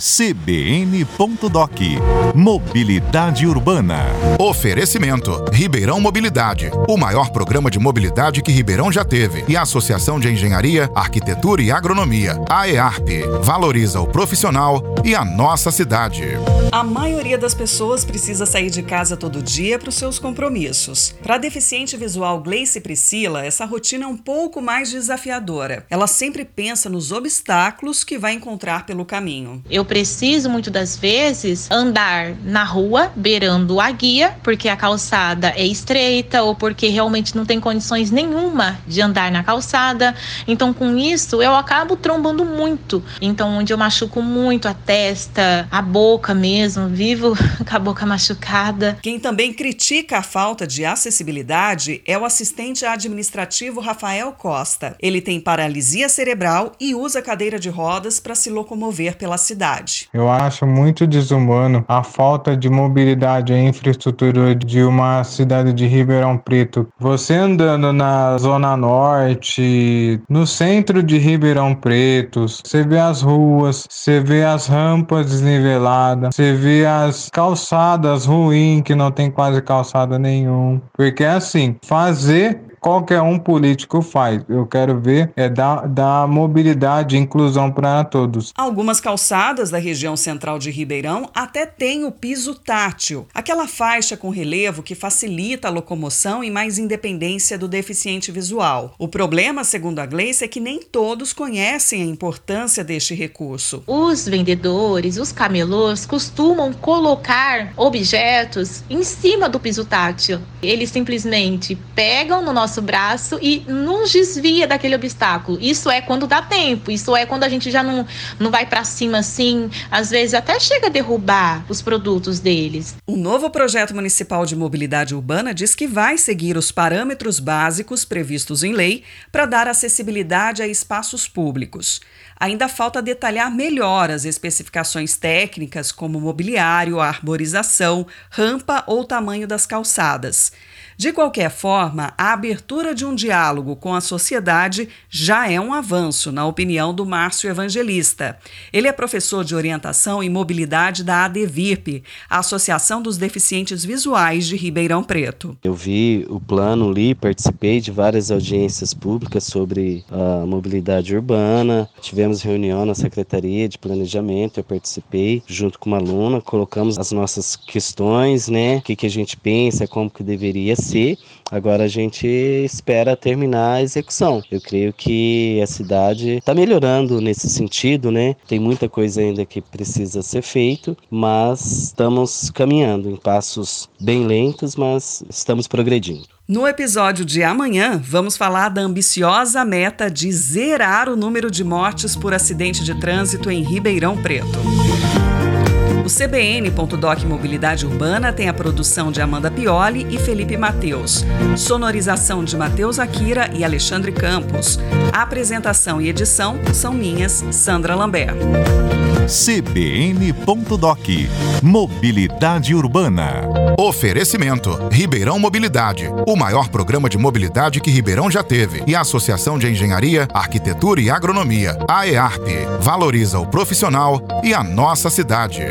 cbn.doc Mobilidade Urbana. Oferecimento: Ribeirão Mobilidade, o maior programa de mobilidade que Ribeirão já teve, e a Associação de Engenharia, Arquitetura e Agronomia, a EARP, valoriza o profissional e a nossa cidade. A maioria das pessoas precisa sair de casa todo dia para os seus compromissos. Para a deficiente visual Gleice Priscila, essa rotina é um pouco mais desafiadora. Ela sempre pensa nos obstáculos que vai encontrar pelo caminho. Eu preciso muitas das vezes andar na rua beirando a guia, porque a calçada é estreita ou porque realmente não tem condições nenhuma de andar na calçada. Então, com isso, eu acabo trombando muito. Então, onde eu machuco muito a testa, a boca mesmo, vivo com a boca machucada. Quem também critica a falta de acessibilidade é o assistente administrativo Rafael Costa. Ele tem paralisia cerebral e usa cadeira de rodas para se locomover pela cidade. Eu acho muito desumano a falta de mobilidade e infraestrutura de uma cidade de Ribeirão Preto. Você andando na zona norte, no centro de Ribeirão Preto, você vê as ruas, você vê as rampas desniveladas, você vê as calçadas ruins que não tem quase calçada nenhum. Porque assim, fazer qualquer um político faz. Eu quero ver é dar, dar mobilidade e inclusão para todos. Algumas calçadas da região central de Ribeirão até têm o piso tátil, aquela faixa com relevo que facilita a locomoção e mais independência do deficiente visual. O problema, segundo a Gleice, é que nem todos conhecem a importância deste recurso. Os vendedores, os camelôs costumam colocar objetos em cima do piso tátil. Eles simplesmente pegam no nosso nosso braço e nos desvia daquele obstáculo. Isso é quando dá tempo, isso é quando a gente já não, não vai para cima assim, às vezes até chega a derrubar os produtos deles. O novo projeto municipal de mobilidade urbana diz que vai seguir os parâmetros básicos previstos em lei para dar acessibilidade a espaços públicos. Ainda falta detalhar melhor as especificações técnicas, como mobiliário, arborização, rampa ou tamanho das calçadas. De qualquer forma, a abertura de um diálogo com a sociedade já é um avanço, na opinião do Márcio Evangelista. Ele é professor de orientação e mobilidade da ADVIRP, a Associação dos Deficientes Visuais de Ribeirão Preto. Eu vi o plano ali, participei de várias audiências públicas sobre a mobilidade urbana. Tivemos reunião na Secretaria de Planejamento, eu participei junto com uma aluna, colocamos as nossas questões, né? O que, que a gente pensa, como que deveria ser. Agora a gente espera terminar a execução. Eu creio que a cidade está melhorando nesse sentido, né? Tem muita coisa ainda que precisa ser feito, mas estamos caminhando em passos bem lentos, mas estamos progredindo. No episódio de amanhã, vamos falar da ambiciosa meta de zerar o número de mortes por acidente de trânsito em Ribeirão Preto. CBN.doc Mobilidade Urbana tem a produção de Amanda Pioli e Felipe Mateus, sonorização de Mateus Akira e Alexandre Campos. A apresentação e edição são minhas, Sandra Lambert. cbn.doc Mobilidade Urbana. Oferecimento: Ribeirão Mobilidade, o maior programa de mobilidade que Ribeirão já teve, e a Associação de Engenharia, Arquitetura e Agronomia, a EARP, valoriza o profissional e a nossa cidade.